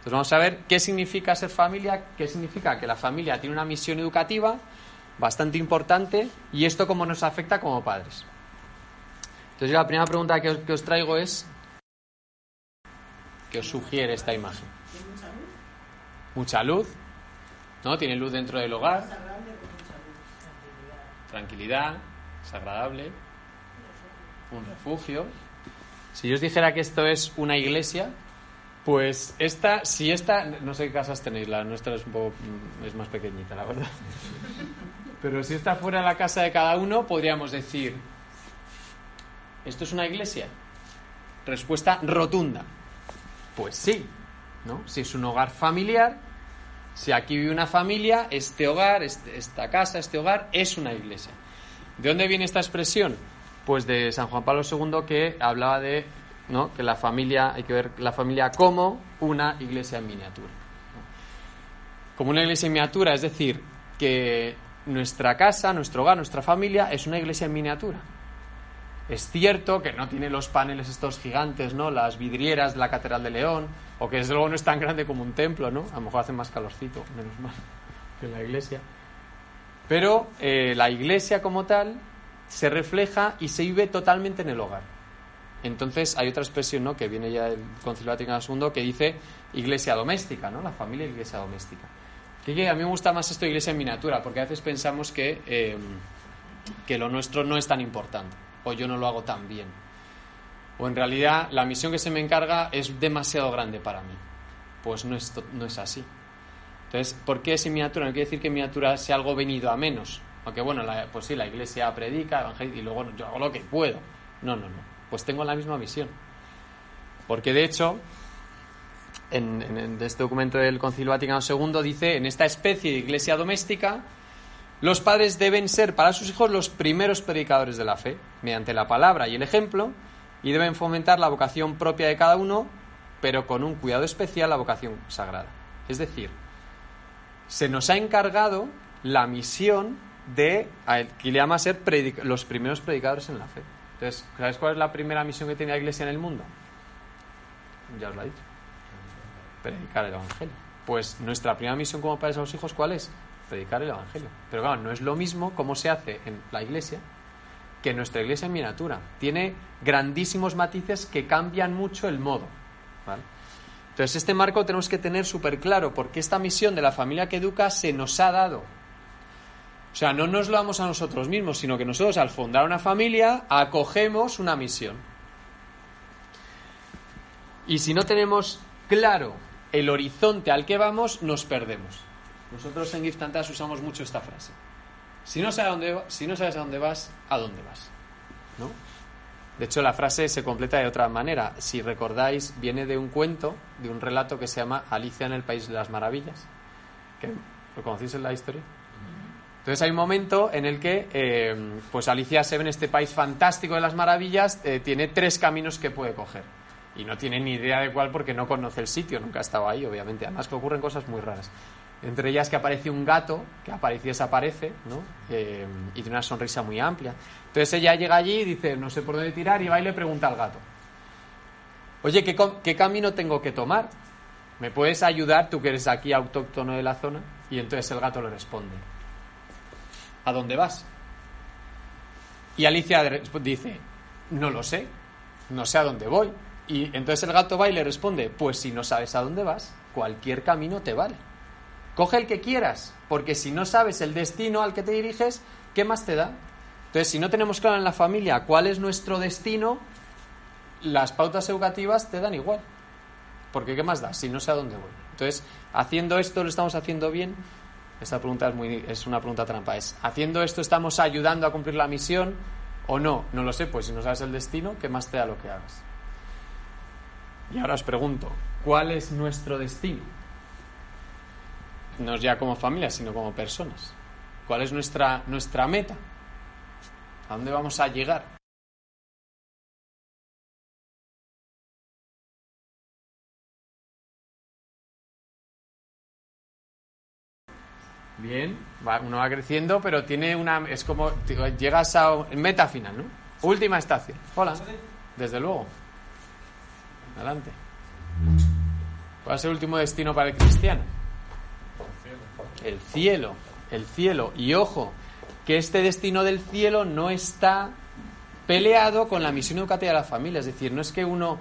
Entonces vamos a ver qué significa ser familia, qué significa que la familia tiene una misión educativa bastante importante y esto cómo nos afecta como padres. Entonces la primera pregunta que os, traigo es, ¿qué os sugiere esta imagen? Mucha luz. Mucha luz, ¿no? Tiene luz dentro del hogar, tranquilidad, es agradable, un refugio. Si yo os dijera que esto es una iglesia, pues esta, si esta, no sé qué casas tenéis, la nuestra es un poco, mm, es más pequeñita, la verdad. Pero si esta fuera la casa de cada uno, podríamos decir, ¿esto es una iglesia? Respuesta rotunda. Pues sí, ¿no? Si es un hogar familiar, si aquí vive una familia, este hogar, este- esta casa, este hogar es una iglesia. ¿De dónde viene esta expresión? Pues de San Juan Pablo II que hablaba de ¿no? que la familia, hay que ver la familia como una iglesia en miniatura. Como una iglesia en miniatura, es decir, que nuestra casa, nuestro hogar, nuestra familia es una iglesia en miniatura. Es cierto que no tiene los paneles estos gigantes, ¿no? Las vidrieras de la Catedral de León, o que desde luego no es tan grande como un templo, ¿no? A lo mejor hace más calorcito, menos mal, que la iglesia. Pero eh, la iglesia como tal se refleja y se vive totalmente en el hogar. Entonces hay otra expresión, ¿no? Que viene ya del Concilio Vaticano II que dice iglesia doméstica, ¿no? La familia iglesia doméstica. Que, a mí me gusta más esto de iglesia en miniatura, porque a veces pensamos que, eh, que lo nuestro no es tan importante, o yo no lo hago tan bien. O en realidad la misión que se me encarga es demasiado grande para mí. Pues no es, no es así. Entonces, ¿por qué es en miniatura? No quiere decir que en miniatura sea algo venido a menos. Aunque bueno, la- pues sí, la iglesia predica, evangeliza y luego yo hago lo que puedo. No, no, no. Pues tengo la misma misión. Porque de hecho, en, este documento del Concilio Vaticano II dice, en esta especie de iglesia doméstica, los padres deben ser para sus hijos los primeros predicadores de la fe, mediante la palabra y el ejemplo, y deben fomentar la vocación propia de cada uno, pero con un cuidado especial la vocación sagrada. Es decir, se nos ha encargado la misión de, a- que le llama ser los primeros predicadores en la fe. Entonces, ¿sabes cuál es la primera misión que tiene la iglesia en el mundo? Ya os la he dicho. Predicar el Evangelio. Pues nuestra primera misión como padres a los hijos, ¿cuál es? Predicar el Evangelio. Pero claro, no es lo mismo como se hace en la iglesia que en nuestra iglesia en miniatura. Tiene grandísimos matices que cambian mucho el modo. Entonces, este marco tenemos que tener súper claro porque esta misión de la familia que educa se nos ha dado. O sea, no nos lo damos a nosotros mismos, sino que nosotros al fundar una familia acogemos una misión. Y si no tenemos claro el horizonte al que vamos, nos perdemos. Nosotros en Giftantas usamos mucho esta frase. Si no, sabes a dónde, si no sabes a dónde vas, ¿a dónde vas? ¿No? De hecho, la frase se completa de otra manera. Si recordáis, viene de un cuento, de un relato que se llama Alicia en el País de las Maravillas. que ¿Lo conocéis en la historia? Entonces hay un momento en el que eh, pues Alicia se ve en este país fantástico de las maravillas, eh, tiene tres caminos que puede coger. Y no tiene ni idea de cuál porque no conoce el sitio, nunca ha estado ahí, obviamente. Además que ocurren cosas muy raras. Entre ellas que aparece un gato, que aparece desaparece, ¿no? Eh, y tiene una sonrisa muy amplia. Entonces ella llega allí y dice, no sé por dónde tirar, y va y le pregunta al gato. Oye, ¿qué, qué camino tengo que tomar? ¿Me puedes ayudar, tú que eres aquí autóctono de la zona? Y entonces el gato le responde, ¿a dónde vas? Y Alicia dice, no lo sé, no sé a dónde voy. Y entonces el gato va y le responde, pues si no sabes a dónde vas, cualquier camino te vale. Coge el que quieras, porque si no sabes el destino al que te diriges, ¿qué más te da? Entonces, si no tenemos claro en la familia cuál es nuestro destino, las pautas educativas te dan igual. Porque ¿qué más da si no sé a dónde voy? Entonces, haciendo esto, ¿lo estamos haciendo bien? Esta pregunta es, muy, una pregunta trampa. Es, ¿haciendo esto estamos ayudando a cumplir la misión o no? No lo sé, pues si no sabes el destino, ¿qué más te da lo que hagas? Y ahora os pregunto, ¿cuál es nuestro destino? No ya como familia, sino como personas. ¿Cuál es nuestra, nuestra meta? ¿A dónde vamos a llegar? Bien, va, uno va creciendo, pero tiene una. Es como. Llegas a meta final, ¿no? Última estación. Hola. Desde luego. Adelante. ¿Cuál es el último destino para el cristiano? El cielo. El cielo. Y ojo, que este destino del cielo no está peleado con la misión educativa de la familia. Es decir, no es que uno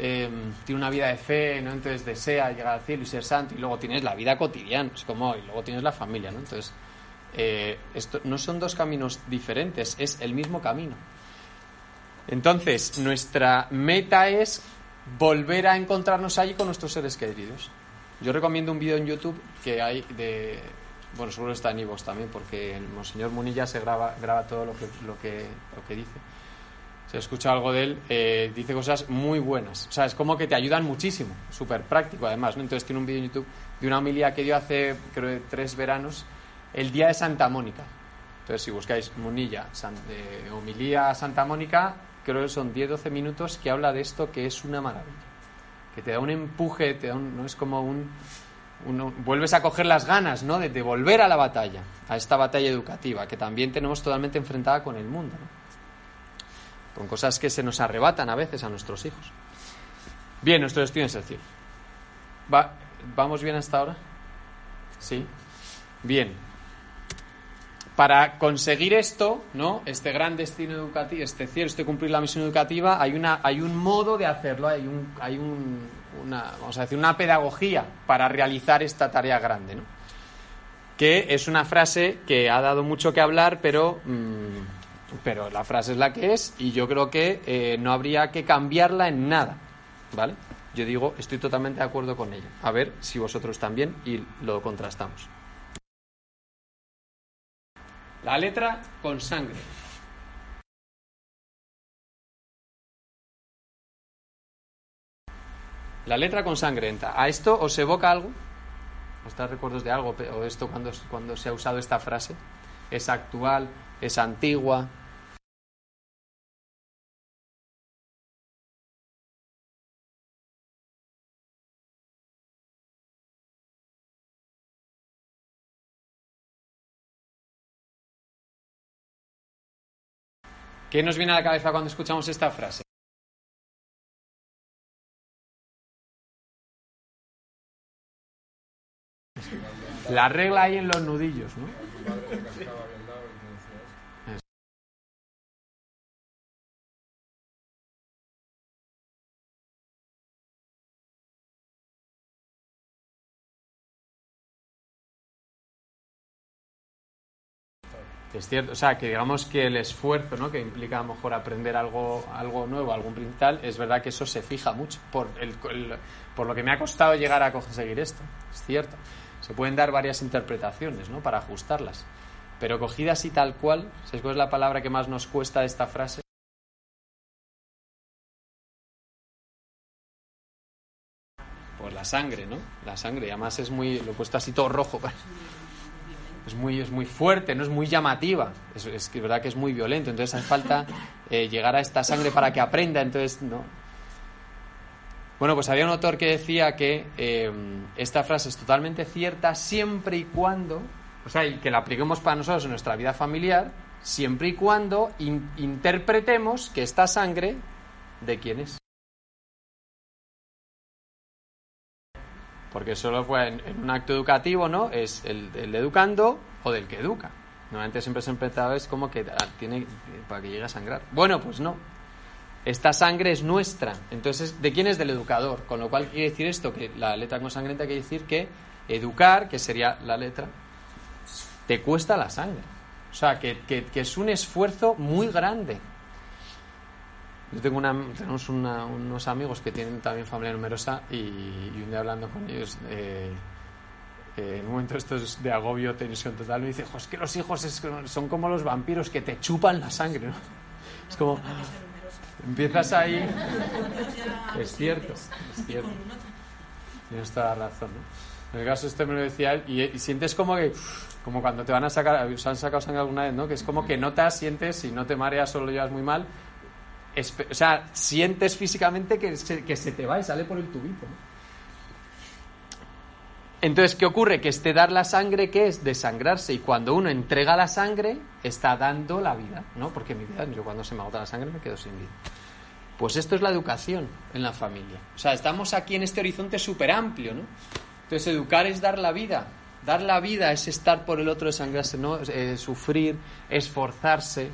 eh, tiene una vida de fe, ¿no? Entonces desea llegar al cielo y ser santo, y luego tienes la vida cotidiana, es como, y luego tienes la familia, ¿no? Entonces, eh, esto no son dos caminos diferentes, es el mismo camino. Entonces, nuestra meta es volver a encontrarnos allí con nuestros seres queridos. Yo recomiendo un vídeo en YouTube que hay de. Bueno, seguro está en Ivox también, porque el Monseñor Munilla se graba, graba todo lo que, lo, que, lo que dice. Se escucha algo de él, eh, dice cosas muy buenas. O sea, es como que te ayudan muchísimo, súper práctico además. ¿no? Entonces tiene un vídeo en YouTube de una homilía que dio hace, creo, tres veranos, el día de Santa Mónica. Entonces, si buscáis Munilla, San, eh, homilía Santa Mónica, creo que son 10-12 minutos que habla de esto que es una maravilla. Que te da un empuje, te da un, no es como un, uno, vuelves a coger las ganas, ¿no? De, de, volver a la batalla, a esta batalla educativa, que también tenemos totalmente enfrentada con el mundo, ¿no? Con cosas que se nos arrebatan a veces a nuestros hijos. Bien, nuestro destino es el cielo. ¿Va, ¿Vamos bien hasta ahora? Sí. Bien, para conseguir esto, ¿no? Este gran destino educativo, este cielo, este cumplir la misión educativa, hay una, hay un modo de hacerlo, hay un, hay un, una, vamos a decir, una pedagogía para realizar esta tarea grande, ¿no? Que es una frase que ha dado mucho que hablar, pero, mmm, pero la frase es la que es y yo creo que eh, no habría que cambiarla en nada, ¿vale? Yo digo, estoy totalmente de acuerdo con ella. A ver si vosotros también y lo contrastamos. La letra con sangre. La letra con sangre. ¿A esto os evoca algo? ¿Os da recuerdos de algo? ¿O esto cuando, cuando se ha usado esta frase? ¿Es actual? ¿Es antigua? ¿Qué nos viene a la cabeza cuando escuchamos esta frase? La regla hay en los nudillos, ¿no? Es cierto, o sea, que digamos que el esfuerzo ¿no? que implica a lo mejor aprender algo, algo nuevo, algún principal, es verdad que eso se fija mucho por, el, el, por lo que me ha costado llegar a conseguir esto. Es cierto. Se pueden dar varias interpretaciones ¿no? para ajustarlas. Pero cogida así tal cual, ¿sabes cuál es la palabra que más nos cuesta de esta frase? Pues la sangre, ¿no? La sangre. Además es muy. Lo he puesto así todo rojo. es muy, es muy fuerte, no es muy llamativa, es, verdad que es muy violento, entonces hace falta eh, llegar a esta sangre para que aprenda, entonces no. Bueno, pues había un autor que decía que eh, esta frase es totalmente cierta siempre y cuando, o sea, y que la apliquemos para nosotros en nuestra vida familiar, siempre y cuando in, interpretemos que esta sangre, ¿de quién es? Porque solo fue en, un acto educativo, ¿no? Es el educando o del que educa. Normalmente siempre se empezaba es como que tiene para que llegue a sangrar. Bueno, pues no. Esta sangre es nuestra. Entonces, ¿de quién es del educador? Con lo cual quiere decir esto, que la letra con sangrienta quiere decir que educar, que sería la letra, te cuesta la sangre. O sea, que es un esfuerzo muy grande. Yo tengo una, tenemos una, unos amigos que tienen también familia numerosa y, y un día hablando con ellos, eh, eh, en un momento esto es de agobio, tensión total, me dice, es que los hijos es, son como los vampiros que te chupan la sangre, ¿no? Es como, empiezas ahí, es cierto, es cierto. Tienes toda la razón, ¿no? En el caso este me lo decía él, y, y sientes como que, como cuando te van a sacar, os han sacado sangre alguna vez, ¿no? Que es como que notas, sientes, y no te mareas o lo llevas muy mal, o sea, sientes físicamente que se, que se te va y sale por el tubito, ¿no? Entonces, ¿qué ocurre? Que este dar la sangre, ¿qué es? Desangrarse. Y cuando uno entrega la sangre, está dando la vida, ¿no? Porque mi vida, yo cuando se me agota la sangre me quedo sin vida. Pues esto es la educación en la familia. O sea, estamos aquí en este horizonte súper amplio, ¿no? Entonces, educar es dar la vida. Dar la vida es estar por el otro, desangrarse, ¿no? Sufrir, esforzarse,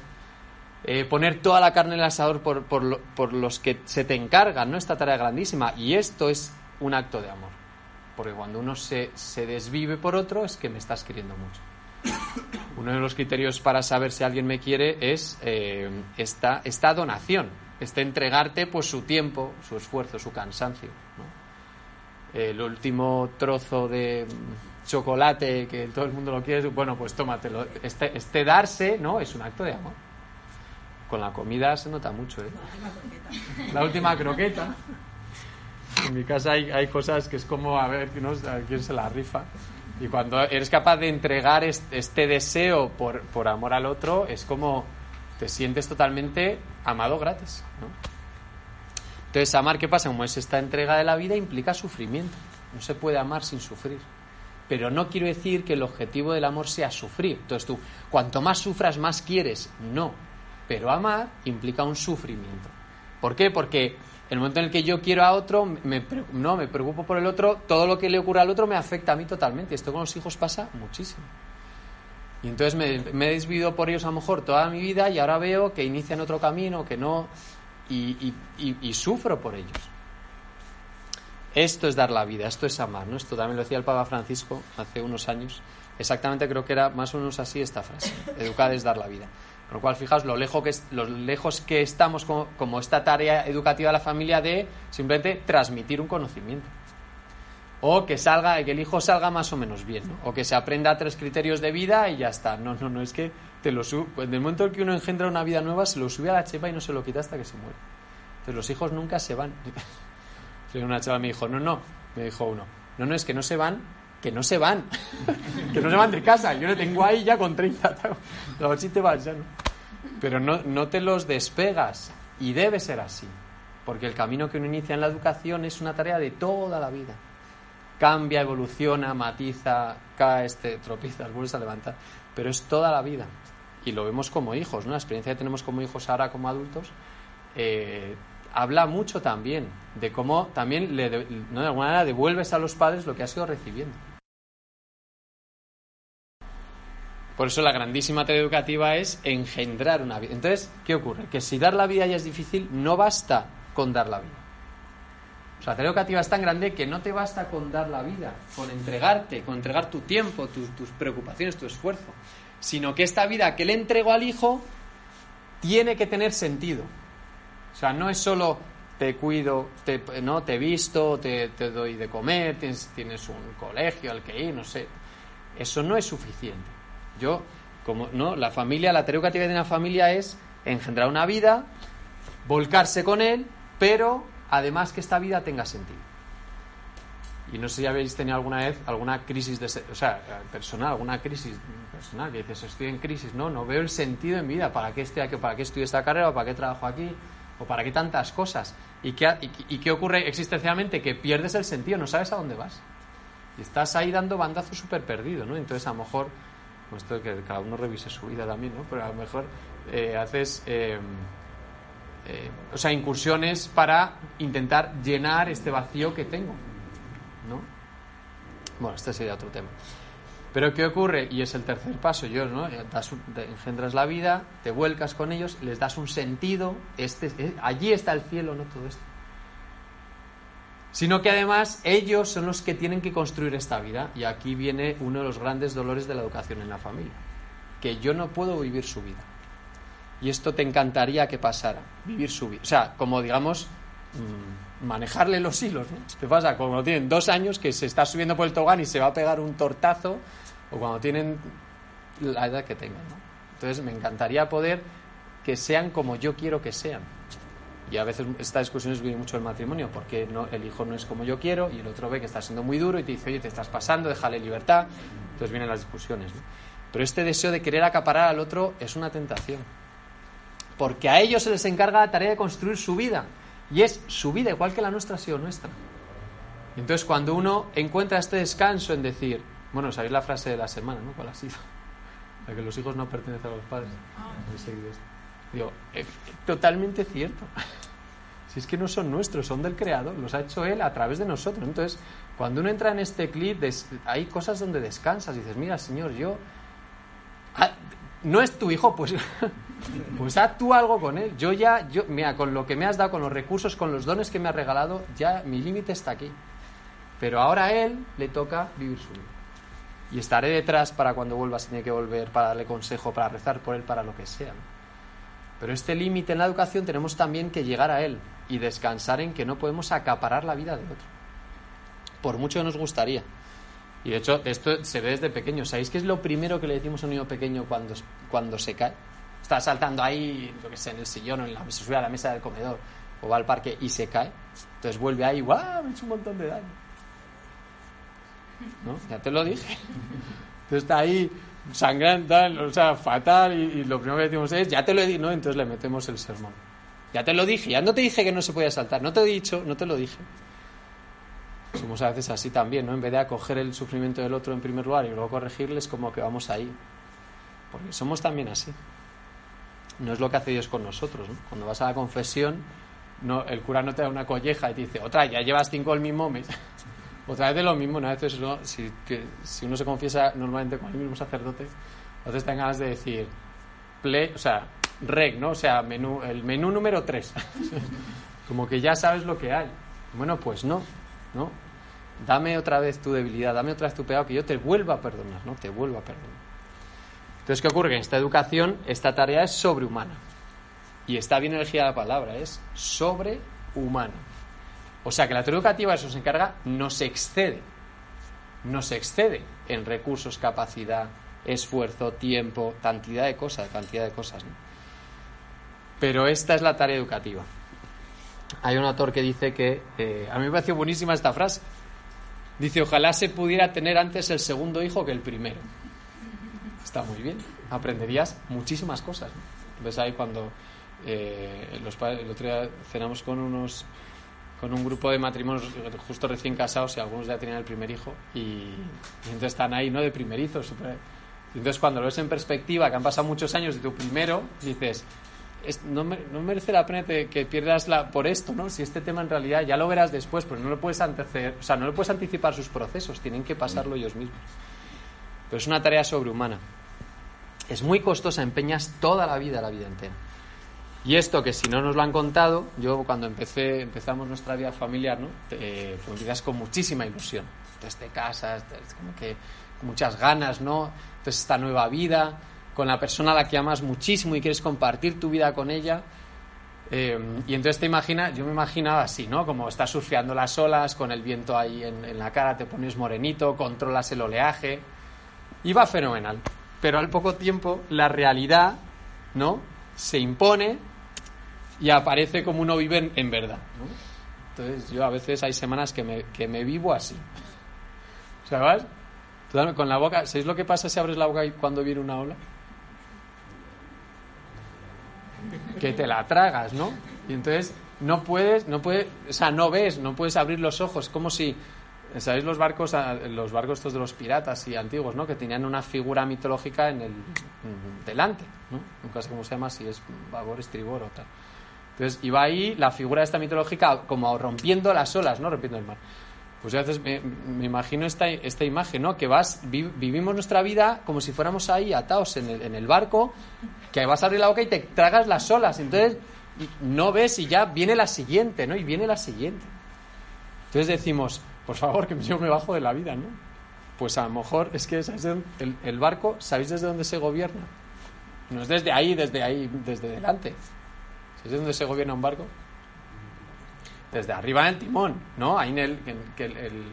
eh, poner toda la carne en el asador por, por, lo- por los que se te encargan, ¿no? Esta tarea grandísima. Y esto es un acto de amor. Porque cuando uno se, se desvive por otro es que me estás queriendo mucho. Uno de los criterios para saber si alguien me quiere es eh, esta, esta donación, este entregarte pues su tiempo, su esfuerzo, su cansancio. El último trozo de chocolate que todo el mundo lo quiere, bueno, pues tómatelo. Este, este darse, ¿no? Es un acto de amor. Con la comida se nota mucho, ¿eh? La última croqueta. En mi casa hay, hay cosas que es como a ver ¿no? a quién se la rifa. Y cuando eres capaz de entregar este, deseo por, por amor al otro, es como te sientes totalmente amado gratis. ¿no? Entonces, amar, ¿qué pasa? Como es esta entrega de la vida, implica sufrimiento. No se puede amar sin sufrir. Pero no quiero decir que el objetivo del amor sea sufrir. Entonces tú, cuanto más sufras, más quieres. No. Pero amar implica un sufrimiento. ¿Por qué? Porque el momento en el que yo quiero a otro, no, me preocupo por el otro, todo lo que le ocurre al otro me afecta a mí totalmente. Esto con los hijos pasa muchísimo. Y entonces me, me he desvivido por ellos a lo mejor toda mi vida y ahora veo que inician otro camino, que no... Y sufro por ellos. Esto es dar la vida, esto es amar, ¿no? Esto también lo decía el Papa Francisco hace unos años. Exactamente creo que era más o menos así esta frase. Educar es dar la vida. Con lo cual, fijaos lo lejos que, lejos que estamos como, esta tarea educativa de la familia de simplemente transmitir un conocimiento. O que salga, que el hijo salga más o menos bien, ¿no? O que se aprenda tres criterios de vida y ya está. No, no, no, es que te lo sube. En el momento en que uno engendra una vida nueva, se lo sube a la chepa y no se lo quita hasta que se muere. Entonces los hijos nunca se van. Una chava me dijo, no, no, me dijo uno, no, no, es que no se van, que no se van, que no se van de casa, yo lo tengo ahí ya con 30, a ver si te vas ya, ¿no? Pero no, no te los despegas y debe ser así, porque el camino que uno inicia en la educación es una tarea de toda la vida. Cambia, evoluciona, matiza, cae, este, tropieza, vuelves a levantar, pero es toda la vida. Y lo vemos como hijos, ¿no? La experiencia que tenemos como hijos ahora como adultos eh, habla mucho también de cómo también le ¿no? de alguna manera devuelves a los padres lo que has ido recibiendo. Por eso la grandísima tarea educativa es engendrar una vida. Entonces, ¿qué ocurre? Que si dar la vida ya es difícil, no basta con dar la vida. O sea, la tarea educativa es tan grande que no te basta con dar la vida, con entregarte, con entregar tu tiempo, tu- tus preocupaciones, tu esfuerzo, sino que esta vida que le entrego al hijo tiene que tener sentido. O sea, no es solo te cuido, te, no te visto, te, te doy de comer, tienes, tienes un colegio al que ir, no sé. Eso no es suficiente. Yo, como no, la familia, la tarea de una familia es engendrar una vida, volcarse con él, pero además que esta vida tenga sentido. Y no sé si habéis tenido alguna vez alguna crisis de, o sea, personal, alguna crisis personal que dices, estoy en crisis, no, no veo el sentido en vida, ¿para qué estoy aquí? ¿Para qué estudio esta carrera? ¿O ¿Para qué trabajo aquí? ¿O para qué tantas cosas? ¿Y qué, y, y qué ocurre existencialmente? Que pierdes el sentido, no sabes a dónde vas. Y estás ahí dando bandazo súper perdido, ¿no? Entonces, a lo mejor, pues esto que cada uno revise su vida también, ¿no? Pero a lo mejor eh, haces, eh, eh, o sea, incursiones para intentar llenar este vacío que tengo, ¿no? Bueno, este sería otro tema. Pero ¿qué ocurre? Y es el tercer paso, yo, ¿no? Eh, das te engendras la vida, te vuelcas con ellos, les das un sentido, este, allí está el cielo, no todo esto sino que además ellos son los que tienen que construir esta vida. Y aquí viene uno de los grandes dolores de la educación en la familia, que yo no puedo vivir su vida. Y esto te encantaría que pasara, vivir su vida. O sea, como digamos, mm, manejarle los hilos. ¿no? ¿Qué pasa? Como tienen dos años que se está subiendo por el tobogán y se va a pegar un tortazo, o cuando tienen la edad que tengan. ¿no? Entonces me encantaría poder que sean como yo quiero que sean. Y a veces estas discusiones vienen mucho el matrimonio, porque no, el hijo no es como yo quiero y el otro ve que está siendo muy duro y te dice, oye, te estás pasando, déjale libertad. Entonces vienen las discusiones. ¿no? Pero este deseo de querer acaparar al otro es una tentación. Porque a ellos se les encarga la tarea de construir su vida. Y es su vida, igual que la nuestra ha sido nuestra. Y entonces cuando uno encuentra este descanso en decir, bueno, sabéis la frase de la semana, ¿no? ¿Cuál ha sido? La que los hijos no pertenecen a los padres. Esto. Digo, eh, totalmente cierto. Si es que no son nuestros, son del Creador, los ha hecho Él a través de nosotros. Entonces, cuando uno entra en este clip, hay cosas donde descansas y dices, mira, Señor, yo... Ah, no es tu hijo, pues, pues haz tú algo con él. Yo ya, yo, mira, con lo que me has dado, con los recursos, con los dones que me has regalado, ya mi límite está aquí. Pero ahora a él le toca vivir su vida. Y estaré detrás para cuando vuelva, si tiene que volver, para darle consejo, para rezar por él, para lo que sea. ¿no? Pero este límite en la educación tenemos también que llegar a él y descansar en que no podemos acaparar la vida de otro. Por mucho que nos gustaría. Y de hecho, esto se ve desde pequeño. ¿Sabéis qué es lo primero que le decimos a un niño pequeño cuando, cuando se cae? Está saltando ahí, yo que sé, en el sillón o en la, se sube a la mesa del comedor o va al parque y se cae. Entonces vuelve ahí, ¡guau! Me he hecho un montón de daño. ¿No? Ya te lo dije. Entonces está ahí sangrando, tal, o sea, fatal, y, y lo primero que decimos es, ya te lo he dicho, ¿no? Entonces le metemos el sermón. Ya te lo dije, ya no te dije que no se podía saltar, no te he dicho, no te lo dije. Somos a veces así también, ¿no? En vez de acoger el sufrimiento del otro en primer lugar y luego corregirles, como que vamos ahí. Porque somos también así. No es lo que hace Dios con nosotros, ¿no? Cuando vas a la confesión, no, el cura no te da una colleja y te dice, otra, ya llevas cinco el mismo mes. Otra vez de lo mismo, ¿no? A veces uno, si, que- si uno se confiesa normalmente con el mismo sacerdote, a veces tengan ganas de decir, play, o sea, reg, ¿no? O sea, menú, el menú número 3. Como que ya sabes lo que hay. Bueno, pues no, ¿no? Dame otra vez tu debilidad, dame otra vez tu pecado, que yo te vuelva a perdonar, ¿no? Te vuelva a perdonar. Entonces, ¿qué ocurre? En esta educación, esta tarea es sobrehumana. Y está bien elegida la palabra, es sobrehumana. O sea que la teoría educativa eso se encarga, no se excede. No se excede en recursos, capacidad, esfuerzo, tiempo, cantidad de cosas, cantidad de cosas. ¿no? Pero esta es la tarea educativa. Hay un autor que dice que, eh, a mí me pareció buenísima esta frase. Dice, ojalá se pudiera tener antes el segundo hijo que el primero. Está muy bien. Aprenderías muchísimas cosas. ¿no? Ves ahí cuando eh, los padres, el otro día cenamos con unos con un grupo de matrimonios justo recién casados y algunos ya tenían el primer hijo y, entonces están ahí, ¿no? De primerizos. Y entonces cuando lo ves en perspectiva, que han pasado muchos años de tu primero, dices, es- no, me- no merece la pena que pierdas la, por esto, ¿no? Si este tema en realidad ya lo verás después, pero no lo puedes anteceder, o sea, no le puedes anticipar sus procesos, tienen que pasarlo ellos mismos. Pero es una tarea sobrehumana. Es muy costosa, empeñas toda la vida, la vida entera. Y esto que si no nos lo han contado, yo cuando empecé, empezamos nuestra vida familiar, ¿no? Te, pues empiezas con muchísima ilusión. Entonces te casas, como que muchas ganas, ¿no? Entonces esta nueva vida, con la persona a la que amas muchísimo y quieres compartir tu vida con ella. Eh, y entonces te imaginas, yo me imaginaba así, ¿no? Como estás surfeando las olas, con el viento ahí en, en la cara, te pones morenito, controlas el oleaje. Va fenomenal. Pero al poco tiempo la realidad, ¿no? Se impone y aparece como uno vive en, verdad. ¿no? Entonces yo a veces hay semanas que me, que me vivo así. ¿Sabes? Con la boca, ¿sabéis lo que pasa si abres la boca y cuando viene una ola? Que te la tragas, ¿no? Y entonces no puedes, no puedes, o sea, no ves, no puedes abrir los ojos, como si, ¿sabéis los barcos, los barcos estos de los piratas y antiguos, ¿no? Que tenían una figura mitológica en el delante, ¿no? Nunca sé cómo se llama, si es babor, estribor o tal. Entonces iba ahí la figura esta mitológica como rompiendo las olas, ¿no? Rompiendo el mar. Pues a veces me, me imagino esta, esta imagen, ¿no? Que vas, vi- vivimos nuestra vida como si fuéramos ahí atados en el, barco, que vas a abrir la boca y te tragas las olas. Entonces no ves y ya viene la siguiente, ¿no? Y viene la siguiente. Entonces decimos, por favor, que yo me bajo de la vida, ¿no? Pues a lo mejor es que ¿sabéis de el, el barco, ¿sabéis desde dónde se gobierna? No es desde ahí, desde ahí, desde delante. ¿Sabéis dónde se gobierna un barco? Desde arriba en el timón, ¿no? Ahí en el, en- el-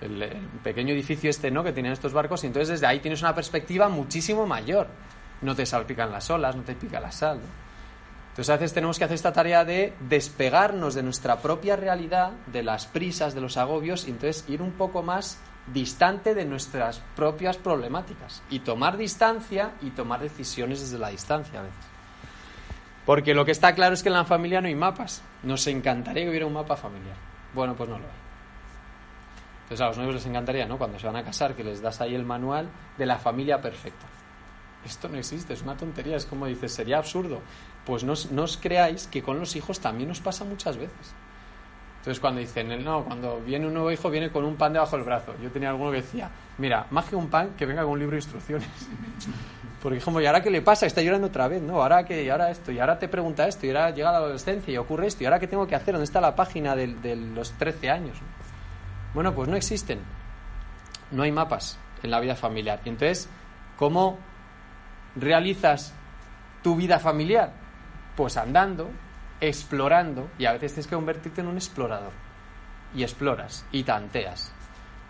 el pequeño edificio este, ¿no? Que tienen estos barcos y entonces desde ahí tienes una perspectiva muchísimo mayor. No te salpican las olas, no te pica la sal. ¿no? Entonces a veces tenemos que hacer esta tarea de despegarnos de nuestra propia realidad, de las prisas, de los agobios, y entonces ir un poco más distante de nuestras propias problemáticas y tomar distancia y tomar decisiones desde la distancia a veces. Porque lo que está claro es que en la familia no hay mapas. Nos encantaría que hubiera un mapa familiar. Bueno, pues no lo hay. Entonces a los nuevos les encantaría, ¿no? Cuando se van a casar, que les das ahí el manual de la familia perfecta. Esto no existe, es una tontería, es como dices, sería absurdo. Pues no, no os creáis que con los hijos también nos pasa muchas veces. Entonces cuando dicen, no, cuando viene un nuevo hijo viene con un pan debajo del brazo. Yo tenía alguno que decía, mira, más que un pan, que venga con un libro de instrucciones. Porque como, ¿y ahora qué le pasa? Está llorando otra vez, ¿no? Ahora que, y ahora esto, y ahora te pregunta esto, y ahora llega la adolescencia y ocurre esto, y ahora qué tengo que hacer, ¿dónde está la página del- de, los 13 años? Bueno, pues no existen. No hay mapas en la vida familiar. Y entonces, ¿cómo realizas tu vida familiar? Pues andando, explorando, y a veces tienes que convertirte en un explorador. Y exploras, y tanteas.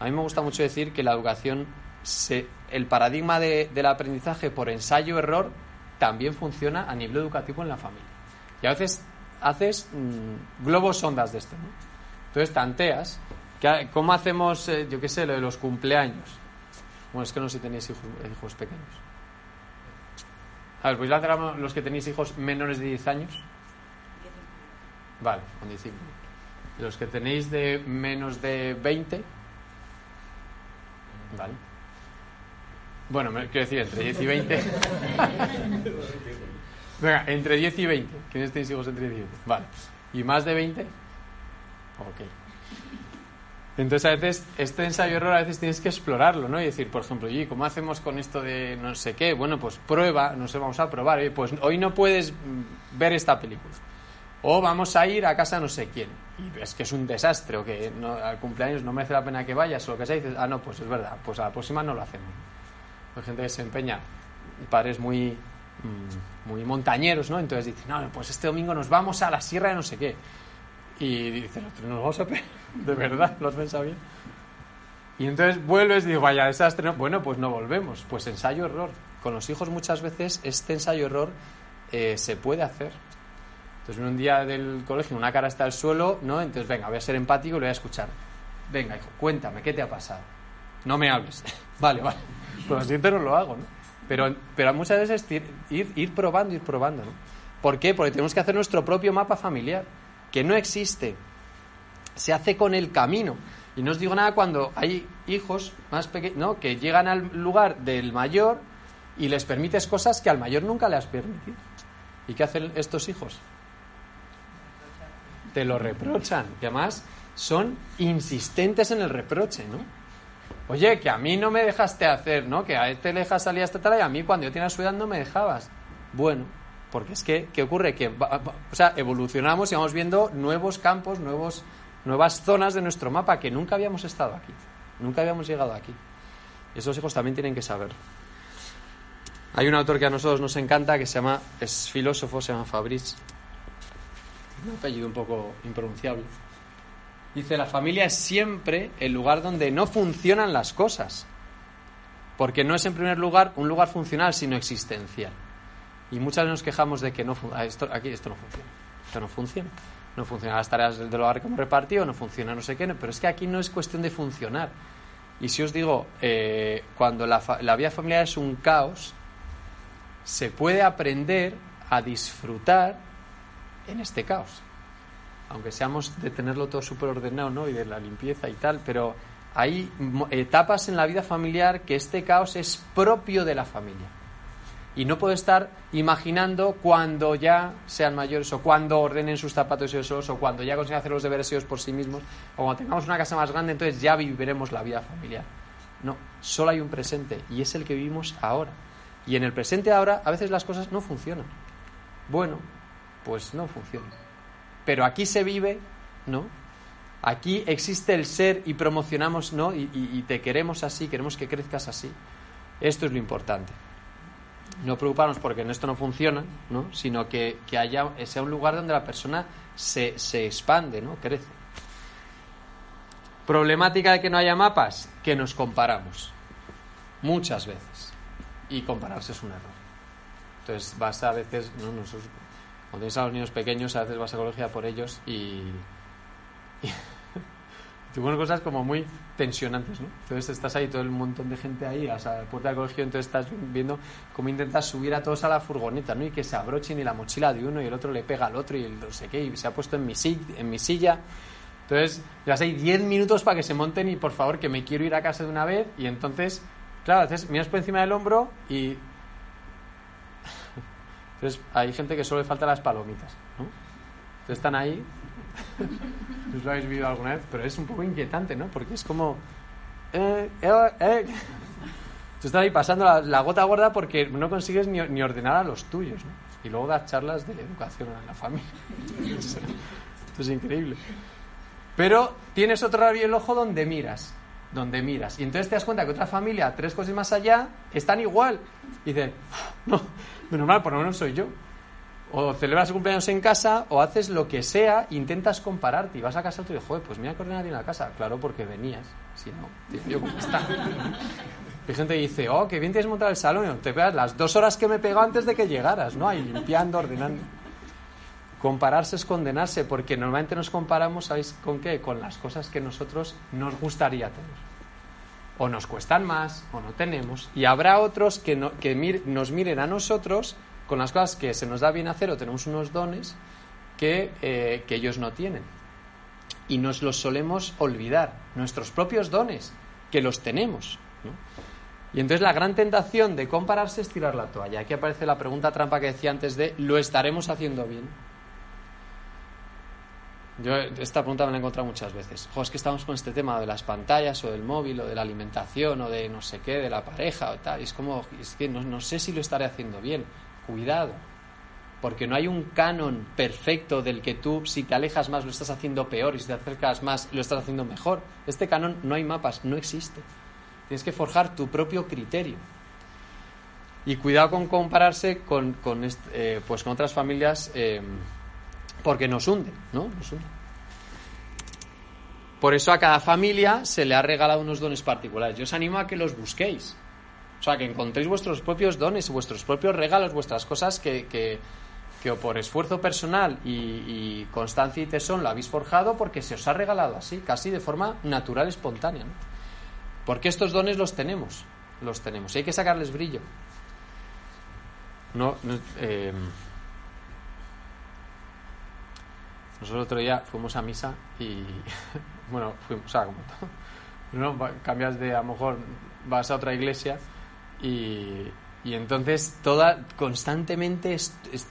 A mí me gusta mucho decir que la educación, se, el paradigma de- del aprendizaje por ensayo-error también funciona a nivel educativo en la familia. Y a veces haces mm, globos sondas de esto, ¿no? Entonces tanteas. ¿Qué- ¿Cómo hacemos, eh, yo qué sé, lo de los cumpleaños? Bueno, es que no sé si tenéis hijos, pequeños. A ver, ¿podéis lanzar la mano los que tenéis hijos menores de 10 años? Vale, con 15. Los que tenéis de menos de 20. Vale. Bueno, quiero decir, entre 10 y 20. Venga, entre 10 y 20. ¿Quiénes tenéis hijos entre 10 y 20? Vale. ¿Y más de 20? Ok. Entonces, a veces, este ensayo-error, a veces tienes que explorarlo, ¿no? Y decir, por ejemplo, oye, ¿cómo hacemos con esto de no sé qué? Bueno, pues prueba, no sé, vamos a probar. Oye, pues hoy no puedes mm, ver esta película. O vamos a ir a casa no sé quién. Y ves que es un desastre, o que no, al cumpleaños no merece la pena que vayas, o lo que sea, y dices, ah, no, pues es verdad, pues a la próxima no lo hacemos. Hay gente que se empeña, padres muy, mm, muy montañeros, ¿no? Entonces dicen, no, pues este domingo nos vamos a la sierra de no sé qué. Y dice el otro, nos vamos a ¿De verdad? ¿Lo has pensado bien? Y entonces vuelves y digo, vaya desastre. ¿no? Bueno, pues no volvemos. Pues ensayo-error. Con los hijos muchas veces este ensayo-error eh, se puede hacer. Entonces viene un día del colegio, una cara está al suelo, ¿no? Entonces, venga, voy a ser empático y lo voy a escuchar. Venga, hijo, cuéntame, ¿qué te ha pasado? No me hables. vale, vale. Pues lo siguiente no lo hago, ¿no? Pero, pero muchas veces ir, ir probando, ir probando, ¿no? ¿Por qué? Porque tenemos que hacer nuestro propio mapa familiar, que no existe. Se hace con el camino. Y no os digo nada cuando hay hijos más pequeños, ¿no? Que llegan al lugar del mayor y les permites cosas que al mayor nunca le has permitido. ¿Y qué hacen estos hijos? Te lo reprochan. Y además son insistentes en el reproche, ¿no? Oye, que a mí no me dejaste hacer, ¿no? Que a este le dejas salir hasta tal y a mí cuando yo tenía su edad no me dejabas. Bueno, porque es que, ¿qué ocurre? Que, o sea, evolucionamos y vamos viendo nuevos campos, nuevos, nuevas zonas de nuestro mapa que nunca habíamos estado aquí, nunca habíamos llegado aquí. Y esos hijos también tienen que saber. Hay un autor que a nosotros nos encanta que se llama, es filósofo, se llama Fabrice. Un apellido un poco impronunciable. Dice, la familia es siempre el lugar donde no funcionan las cosas. Porque no es en primer lugar un lugar funcional, sino existencial. Y muchas veces nos quejamos de que no ah, esto, aquí esto no funciona. Esto no funciona. No funcionan las tareas del hogar que hemos repartido, no funciona no sé qué. Pero es que aquí no es cuestión de funcionar. Y si os digo, eh, cuando la, la vida familiar es un caos, se puede aprender a disfrutar en este caos. Aunque seamos de tenerlo todo súper ordenado ¿no? y de la limpieza y tal, pero hay etapas en la vida familiar que este caos es propio de la familia. Y no puedo estar imaginando cuando ya sean mayores o cuando ordenen sus zapatos ellos solos o cuando ya consigan hacer los deberes ellos por sí mismos o cuando tengamos una casa más grande, entonces ya viviremos la vida familiar. No, solo hay un presente y es el que vivimos ahora. Y en el presente ahora a veces las cosas no funcionan. Bueno, pues no funcionan. Pero aquí se vive, ¿no? Aquí existe el ser y promocionamos, ¿no? Y, te queremos así, queremos que crezcas así. Esto es lo importante. No preocuparnos porque en esto no funciona, ¿no? Sino que, que haya, sea un lugar donde la persona se, se expande, ¿no? Crece. Problemática de que no haya mapas, que nos comparamos. Muchas veces. Y compararse es un error. Entonces vas a veces, ¿no? Nosotros Cuando tienes a los niños pequeños, a veces vas a colegio por ellos y. y ponen cosas como muy tensionantes, ¿no? Entonces estás ahí, todo el montón de gente ahí, a la puerta del colegio, entonces estás viendo cómo intentas subir a todos a la furgoneta, ¿no? Y que se abrochen y la mochila de uno y el otro le pega al otro y el no sé qué, y se ha puesto en mi, en mi silla. Entonces, ya hay 10 minutos para que se monten y por favor que me quiero ir a casa de una vez. Y entonces, claro, haces, miras por encima del hombro y. Entonces, hay gente que solo le faltan las palomitas, ¿no? Están ahí. Lo habéis vivido alguna vez, pero es un poco inquietante, ¿no? Porque es como. Eh, eh, eh. Estás ahí pasando la, gota gorda porque no consigues ni, ni ordenar a los tuyos, ¿no? Y luego das charlas de educación en la familia. Esto es increíble. Pero tienes otro rabillo el ojo donde miras. Donde miras. Y entonces te das cuenta que otra familia, tres cosas más allá, están igual. Y dices, no, menos mal, por lo menos soy yo. O celebras el cumpleaños en casa, o haces lo que sea, intentas compararte. Y vas a casa y dices, joder, pues mira que ordena tiene la casa. Claro, porque venías. Si no, yo cómo está. Hay gente que dice, oh, qué bien tienes montado el salón. Y te pegas las dos horas que me pegó antes de que llegaras, ¿no? Ahí limpiando, ordenando. Compararse es condenarse, porque normalmente nos comparamos, ¿sabéis con qué? Con las cosas que nosotros nos gustaría tener. O nos cuestan más, o no tenemos. Y habrá otros que, no- que nos miren a nosotros con las cosas que se nos da bien hacer o tenemos unos dones que, eh, ellos no tienen. Y nos los solemos olvidar, nuestros propios dones, que los tenemos. Y entonces la gran tentación de compararse es tirar la toalla. Aquí aparece la pregunta trampa que decía antes de ¿lo estaremos haciendo bien? Yo esta pregunta me la he encontrado muchas veces. Jo, es que estamos con este tema de las pantallas o del móvil o de la alimentación o de no sé qué, de la pareja o tal. Y es como, es que no, no sé si lo estaré haciendo bien. Cuidado. Porque no hay un canon perfecto del que tú, si te alejas más, lo estás haciendo peor y si te acercas más, lo estás haciendo mejor. Este canon no hay mapas, no existe. Tienes que forjar tu propio criterio. Y cuidado con compararse con, con, eh, pues con otras familias eh, porque nos hunde, ¿no? Nos hunde. Por eso a cada familia se le ha regalado unos dones particulares. Yo os animo a que los busquéis. O sea, que encontréis vuestros propios dones, vuestros propios regalos, vuestras cosas que, que, por esfuerzo personal y, y constancia y tesón lo habéis forjado porque se os ha regalado así, casi de forma natural, espontánea. ¿no? Porque estos dones los tenemos, los tenemos. Y hay que sacarles brillo. No, no, eh, nosotros otro día fuimos a misa y, bueno, fuimos, o sea, como. ¿no? Cambias de, a lo mejor, vas a otra iglesia y, y entonces toda, constantemente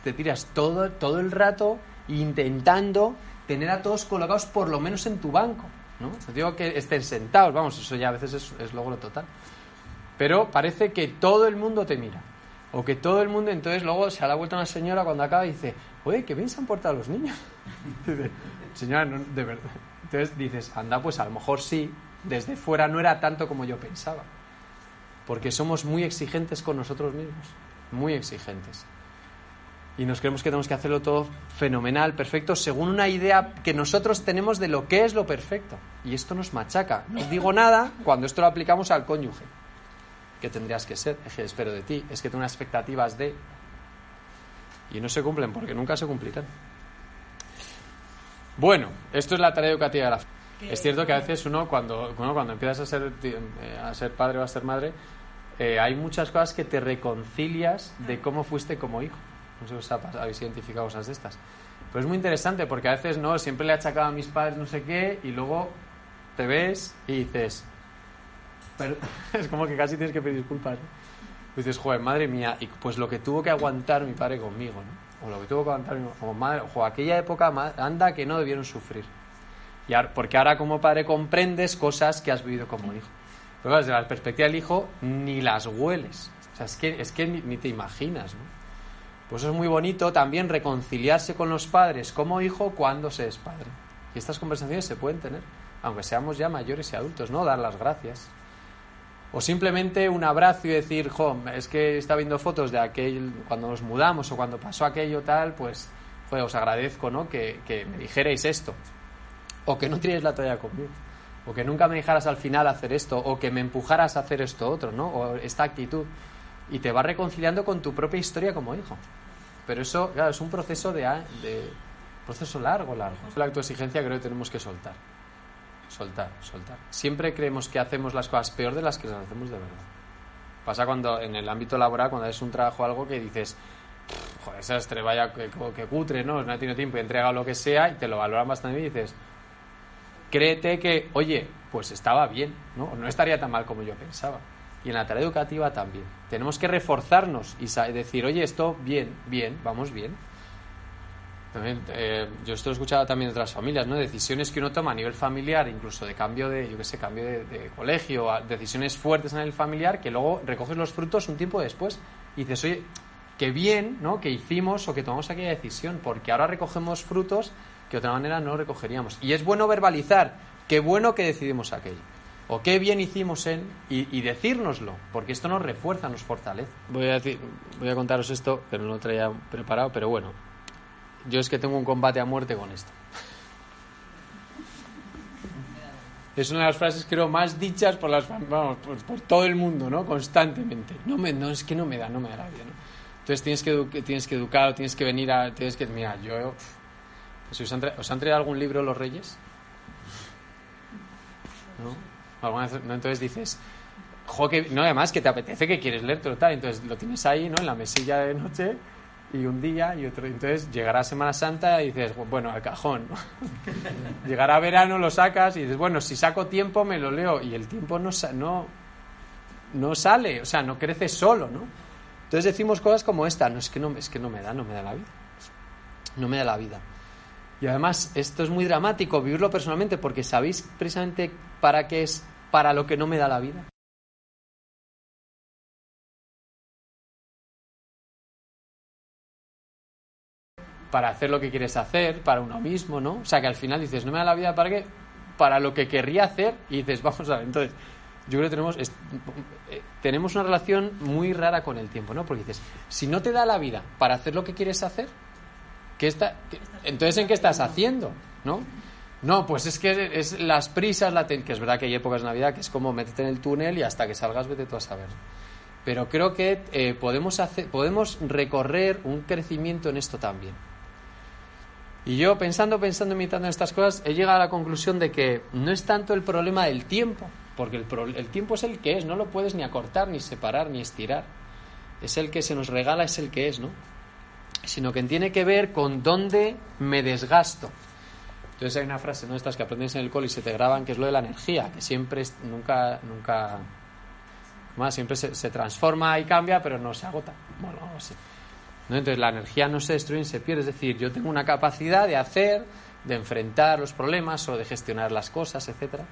te tiras todo, todo el rato intentando tener a todos colocados por lo menos en tu banco, ¿no? No digo que estén sentados, vamos, eso ya a veces es, es logro total. Pero parece que todo el mundo te mira. O que todo el mundo, entonces luego se da la vuelta una señora cuando acaba y dice, oye, que bien se han portado los niños. Señora, no, de verdad. Entonces dices, anda, pues a lo mejor sí, desde fuera no era tanto como yo pensaba. Porque somos muy exigentes con nosotros mismos, muy exigentes. Y nos creemos que tenemos que hacerlo todo fenomenal, perfecto, según una idea que nosotros tenemos de lo que es lo perfecto. Y esto nos machaca. No os digo nada cuando esto lo aplicamos al cónyuge que tendrías que ser, es que espero de ti, es que tengo unas expectativas de... Y no se cumplen porque nunca se cumplirán. Bueno, esto es la tarea educativa de la. Es cierto que a veces uno cuando, uno cuando empiezas a ser, eh, a ser padre o a ser madre, eh, hay muchas cosas que te reconcilias de cómo fuiste como hijo. No sé si habéis identificado cosas de estas. Pero es muy interesante porque a veces no, siempre le he achacado a mis padres no sé qué y luego te ves y dices, es como que casi tienes que pedir disculpas. ¿no? Dices, joder, madre mía, y pues lo que tuvo que aguantar mi padre conmigo, ¿no? O lo que tuvo que aguantar mi como madre, ojo, aquella época, anda que no debieron sufrir. Y ahora- porque ahora como padre comprendes cosas que has vivido como hijo. Pero desde la perspectiva del hijo, ni las hueles. O sea, es que, es que ni, ni te imaginas, ¿no? Pues es muy bonito también reconciliarse con los padres como hijo cuando se es padre. Y estas conversaciones se pueden tener, aunque seamos ya mayores y adultos, ¿no? Dar las gracias. O simplemente un abrazo y decir, jo, es que está viendo fotos de aquel, cuando nos mudamos o cuando pasó aquello tal, pues, joder, os agradezco, ¿no? Que, me dijerais esto. O que no tiréis la toalla conmigo. O que nunca me dejaras al final hacer esto. O que me empujaras a hacer esto otro, ¿no? O esta actitud. Y te vas reconciliando con tu propia historia como hijo. pero eso, claro, es un proceso de, de proceso largo, largo. La autoexigencia creo que tenemos que soltar. Soltar, soltar. Siempre creemos que hacemos las cosas peor de las que las hacemos de verdad. Pasa cuando en el ámbito laboral, cuando haces un trabajo algo que dices, "Pff, joder, desastre, vaya que, que cutre, ¿no? No he tenido tiempo entregado lo que sea y te lo valoran bastante y dices, créete que, oye, pues estaba bien, ¿no? No estaría tan mal como yo pensaba. Y en la tarea educativa también. Tenemos que reforzarnos y decir, oye, esto bien, bien, vamos bien. También, eh, yo esto lo he escuchado también de otras familias, ¿no? Decisiones que uno toma a nivel familiar, incluso de cambio de, yo qué sé, cambio de, colegio, decisiones fuertes en el familiar, que luego recoges los frutos un tiempo después y dices, oye, qué bien, ¿no? Que hicimos o que tomamos aquella decisión, porque ahora recogemos frutos que otra manera no recogeríamos. Y es bueno verbalizar, qué bueno que decidimos aquello. O qué bien hicimos en. Y, y decírnoslo, porque esto nos refuerza, nos fortalece. Voy a, decir, voy a contaros esto, pero no lo traía preparado, pero bueno. Yo es que tengo un combate a muerte con esto. Es una de las frases, creo, más dichas por, las, vamos, por, por todo el mundo, ¿no? Constantemente. No, me, no, es que no me da, no me da la vida, ¿no? Entonces tienes que, tienes que educar, tienes que venir a... Tienes que, mira, yo... pues, ¿os, han ¿Os han traído algún libro los reyes? ¿No? ¿Alguna vez- no? Entonces dices... Jo, que, no, además que te apetece que quieres leértelo tal, entonces lo tienes ahí, ¿no? En la mesilla de noche y un día y otro. Entonces llegará Semana Santa y dices, bueno, al cajón. Llegará verano, lo sacas y dices, bueno, si saco tiempo me lo leo. Y el tiempo no, no, no sale, o sea, no crece solo, ¿no? Entonces decimos cosas como esta, no es que no, es que no me da, no me da la vida. No me da la vida. Y además, esto es muy dramático, vivirlo personalmente, porque ¿sabéis precisamente para qué es para lo que no me da la vida? Para hacer lo que quieres hacer, para uno mismo, ¿no? O sea, que al final dices, no me da la vida para qué, para lo que querría hacer, y dices, vamos a ver, entonces, yo creo que tenemos, es- eh, tenemos una relación muy rara con el tiempo, ¿no? Porque dices, si no te da la vida para hacer lo que quieres hacer, ¿qué está, qué- entonces ¿en qué estás haciendo? ¿No? No, pues es que es las prisas, la ten- que es verdad que hay épocas de Navidad que es como métete en el túnel y hasta que salgas vete tú a saber. Pero creo que eh, podemos, hacer, podemos recorrer un crecimiento en esto también. Y yo pensando, pensando, meditando en estas cosas, he llegado a la conclusión de que no es tanto el problema del tiempo, porque el, pro- el tiempo es el que es, no lo puedes ni acortar, ni separar, ni estirar. Es el que se nos regala, es el que es, ¿no? Sino que tiene que ver con dónde me desgasto. Entonces hay una frase, ¿no? Estas que aprendes en el cole y se te graban, que es lo de la energía, que siempre, nunca, nunca, más, siempre se, transforma y cambia, pero no se agota. Bueno, así. ¿No? Entonces la energía no se destruye, se pierde. Es decir, yo tengo una capacidad de hacer, de enfrentar los problemas o de gestionar las cosas, etcétera.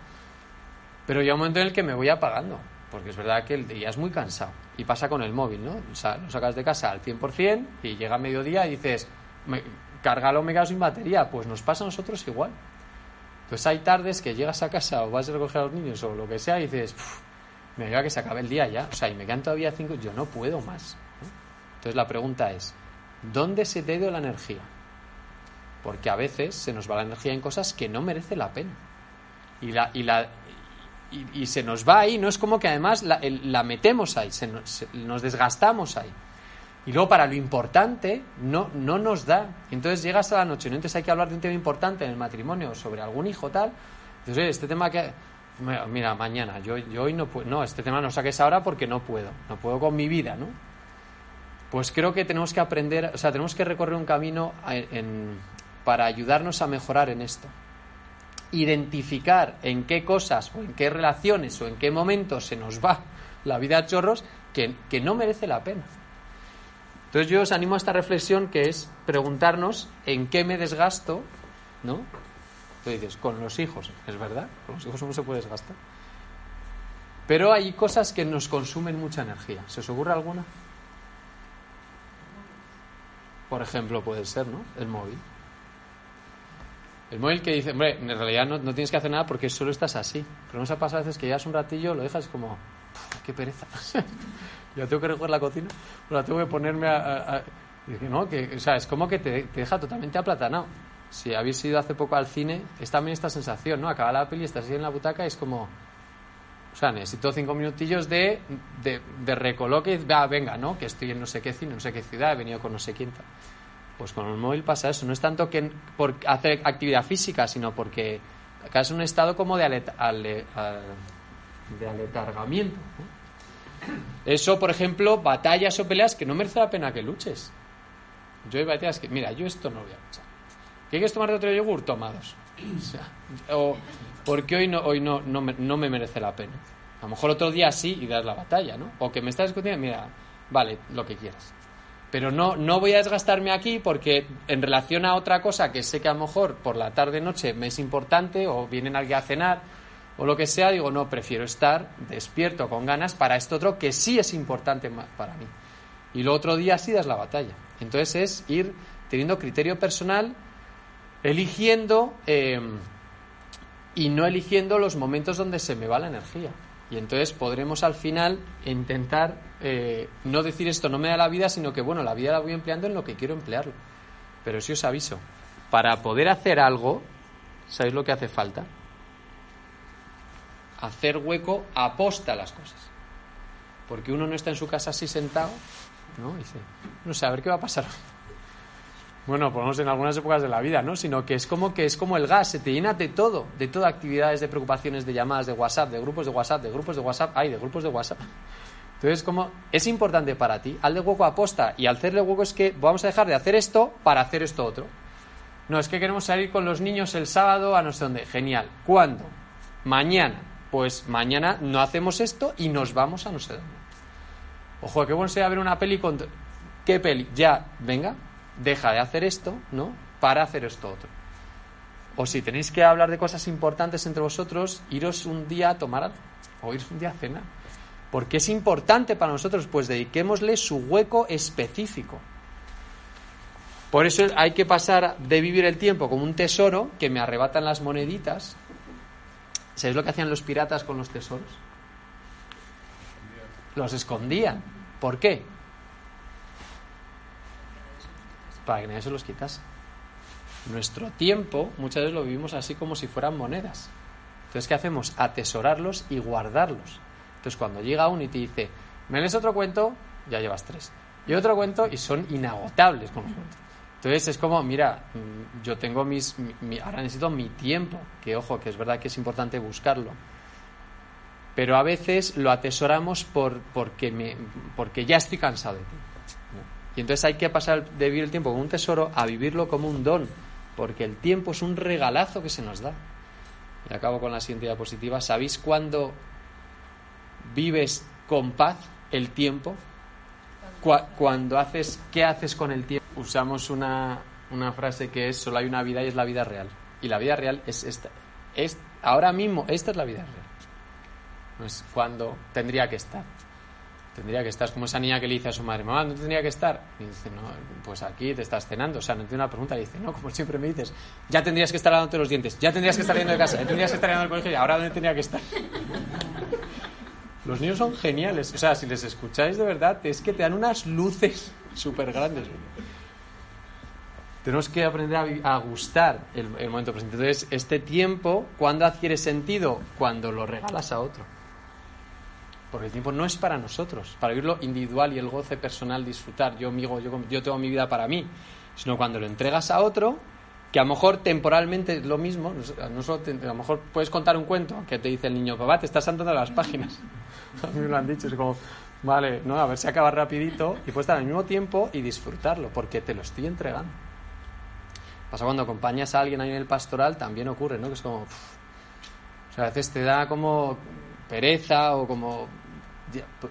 Pero llega un momento en el que me voy apagando, porque es verdad que el día es muy cansado. Y pasa con el móvil, ¿no? O sea, lo sacas de casa al 100% y llega a mediodía y dices, me, cárgalo, me sin batería. Pues nos pasa a nosotros igual. Entonces hay tardes que llegas a casa o vas a recoger a los niños o lo que sea y dices, "Puf, me lleva que se acabe el día ya. O sea, y me quedan todavía cinco, yo no puedo más. Entonces la pregunta es, ¿dónde se te ido la energía? Porque a veces se nos va la energía en cosas que no merece la pena. Y, la, y, la, y, se nos va ahí, no es como que además la, metemos ahí, se nos, se- nos desgastamos ahí. Y luego para lo importante no, no nos da. Entonces llegas a la noche, ¿no? entonces hay que hablar de un tema importante en el matrimonio, sobre algún hijo tal. Entonces, este tema que... Mira, mañana, yo, yo hoy no puedo... No, este tema no saques ahora porque no puedo. No puedo con mi vida, ¿no? Pues creo que tenemos que aprender, o sea, tenemos que recorrer un camino en- para ayudarnos a mejorar en esto. Identificar en qué cosas o en qué relaciones o en qué momentos se nos va la vida a chorros que, que no merece la pena. Entonces yo os animo a esta reflexión que es preguntarnos en qué me desgasto, ¿no? Tú dices, con los hijos, es verdad, con los hijos uno se puede desgastar. Pero hay cosas que nos consumen mucha energía. ¿Se os ocurre alguna? Por ejemplo, puede ser, ¿no? El móvil. El móvil que dice, hombre, en realidad no, no tienes que hacer nada porque solo estás así. Pero nos ha pasado a veces que llevas un ratillo, lo dejas como, "Puf, qué pereza. ya tengo que recoger la cocina, ahora tengo que ponerme a... a- a-". Y que no, que, o sea, es como que te, te deja totalmente aplatanado. Si habéis ido hace poco al cine, es también esta sensación, ¿no? Acaba la peli, estás así en la butaca y es como, O sea, necesito cinco minutillos de, de, de recoloque. Va, venga, ¿no? Que estoy en no sé qué cine, no sé qué ciudad, he venido con no sé quién. Pues con el móvil pasa eso. No es tanto que por hacer actividad física, sino porque acá es un estado como de, aleta- ale- al- de aletargamiento. Eso, por ejemplo, batallas o peleas que no merece la pena que luches. Yo hay batallas que, mira, yo esto no voy a luchar. ¿Qué quieres tomarte otro yogur? Toma dos. O sea, o porque hoy no, hoy no, no, me, no me merece la pena. A lo mejor otro día sí y das la batalla, ¿no? O que me estás discutiendo, mira, vale, lo que quieras. Pero no, no voy a desgastarme aquí porque en relación a otra cosa que sé que a lo mejor por la tarde noche me es importante o vienen alguien a cenar o lo que sea, digo, no, prefiero estar despierto con ganas para esto otro que sí es importante para mí. Y lo otro día sí das la batalla. Entonces es ir teniendo criterio personal, eligiendo eh, y no eligiendo los momentos donde se me va la energía. Y entonces podremos al final intentar eh, no decir esto no me da la vida, sino que bueno, la vida la voy empleando en lo que quiero emplearlo. Pero sí os aviso, para poder hacer algo, ¿sabéis lo que hace falta? Hacer hueco aposta a las cosas. Porque uno no está en su casa así sentado, ¿no? Y dice, no sé, a ver qué va a pasar. Bueno, ponemos en algunas épocas de la vida, ¿no? Sino que es como que es como el gas, se te llena de todo, de todas actividades, de preocupaciones, de llamadas, de WhatsApp, de grupos de WhatsApp, de grupos de WhatsApp, hay de grupos de WhatsApp. Entonces, como es importante para ti, al de hueco aposta y al hacerle hueco es que vamos a dejar de hacer esto para hacer esto otro. No, es que queremos salir con los niños el sábado a no sé dónde. Genial. ¿Cuándo? Mañana. Pues mañana no hacemos esto y nos vamos a no sé dónde. Ojo, qué bueno sería ver una peli con... ¿Qué peli? Ya, venga, deja de hacer esto, ¿no? Para hacer esto otro. O si tenéis que hablar de cosas importantes entre vosotros, iros un día a tomar. O iros un día a cenar. Porque es importante para nosotros, pues dediquémosle su hueco específico. Por eso hay que pasar de vivir el tiempo como un tesoro que me arrebatan las moneditas. ¿Sabéis lo que hacían los piratas con los tesoros? Los escondían. ¿Por qué? Para que nadie se los quitase. Nuestro tiempo muchas veces lo vivimos así como si fueran monedas. Entonces, ¿qué hacemos? Atesorarlos y guardarlos. Entonces, cuando llega uno y te dice, ¿me lees otro cuento? Ya llevas tres. Y otro cuento y son inagotables con los cuentos. Entonces es como, mira, mm, yo tengo mis, mi- mi- ahora necesito mi tiempo, que ojo, que es verdad que es importante buscarlo. Pero a veces lo atesoramos por, porque, porque ya estoy cansado de ti. Y entonces hay que pasar de vivir el tiempo como un tesoro a vivirlo como un don, porque el tiempo es un regalazo que se nos da. Y acabo con la siguiente diapositiva. ¿Sabéis cuándo vives con paz el tiempo? Cua- cuando haces, ¿qué haces con el tiempo? Usamos una, una frase que es solo hay una vida y es la vida real. Y la vida real es esta. Es, ahora mismo, esta es la vida real. No es cuando tendría que estar. Tendría que estar. Es como esa niña que le dice a su madre, mamá, ¿no tendría que estar? Y dice, no, pues aquí te estás cenando. O sea, no tiene una pregunta. Y dice, no, como siempre me dices, ya tendrías que estar lavándote los dientes, ya tendrías que estar yendo de casa, ya tendrías que estar yendo al colegio y ahora dónde tendría que estar. Los niños son geniales. O sea, si les escucháis de verdad, es que te dan unas luces súper grandes. Tenemos que aprender a gustar el, el momento presente. Entonces, este tiempo, ¿cuándo adquiere sentido? Cuando lo regalas a otro. Porque el tiempo no es para nosotros, para vivirlo individual y el goce personal, disfrutar. Yo, amigo, yo, yo tengo mi vida para mí. Sino cuando lo entregas a otro, que a lo mejor temporalmente es lo mismo. no solo te- a lo mejor puedes contar un cuento que te dice el niño, papá, te estás saltando las páginas. a mí me lo han dicho, es como, vale, no, a ver si acaba rapidito y puedes estar al mismo tiempo y disfrutarlo, porque te lo estoy entregando. Pasa cuando acompañas a alguien ahí en el pastoral, también ocurre, ¿no? Que es como, o sea, a veces te da como pereza o como,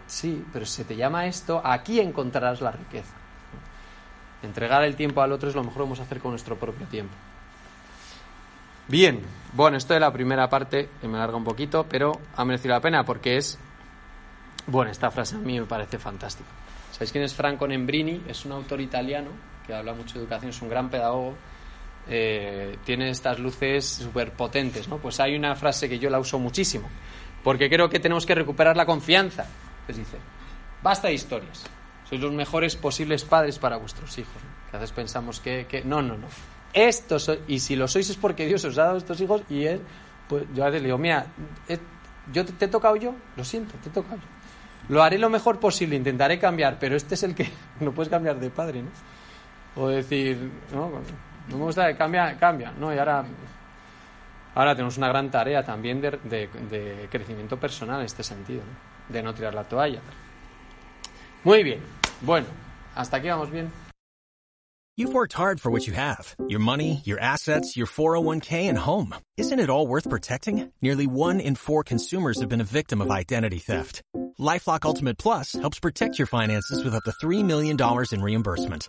sí, pero se te llama esto, aquí encontrarás la riqueza. Entregar el tiempo al otro es lo mejor que vamos a hacer con nuestro propio tiempo. Bien, bueno, esto de la primera parte, que me larga un poquito, pero ha merecido la pena porque es, bueno, esta frase a mí me parece fantástica. ¿Sabéis quién es Franco Nembrini? Es un autor italiano que habla mucho de educación, es un gran pedagogo. eh, tiene estas luces súper potentes, ¿no? Pues hay una frase que yo la uso muchísimo, porque creo que tenemos que recuperar la confianza. Les dice, basta de historias, sois los mejores posibles padres para vuestros hijos. a veces pensamos que, que- no, no, no. Esto soy- y si lo sois es porque Dios os ha dado estos hijos y él, pues yo a veces le digo, mira, eh, yo te, te he tocado yo, lo siento, te he tocado yo. Lo haré lo mejor posible, intentaré cambiar, pero este es el que no puedes cambiar de padre, ¿no? O decir, no, no me gusta, cambia, cambia, ¿no? Y ahora, ahora tenemos una gran tarea también de, crecimiento personal en este sentido. De no tirar la toalla. Muy bien, bueno, hasta aquí vamos bien. You've worked hard for what you have your money, your assets, your 401k, and home. Isn't it all worth protecting? Nearly one in four consumers have been a victim of identity theft. Lifelock Ultimate Plus helps protect your finances with up to $3 million in reimbursement.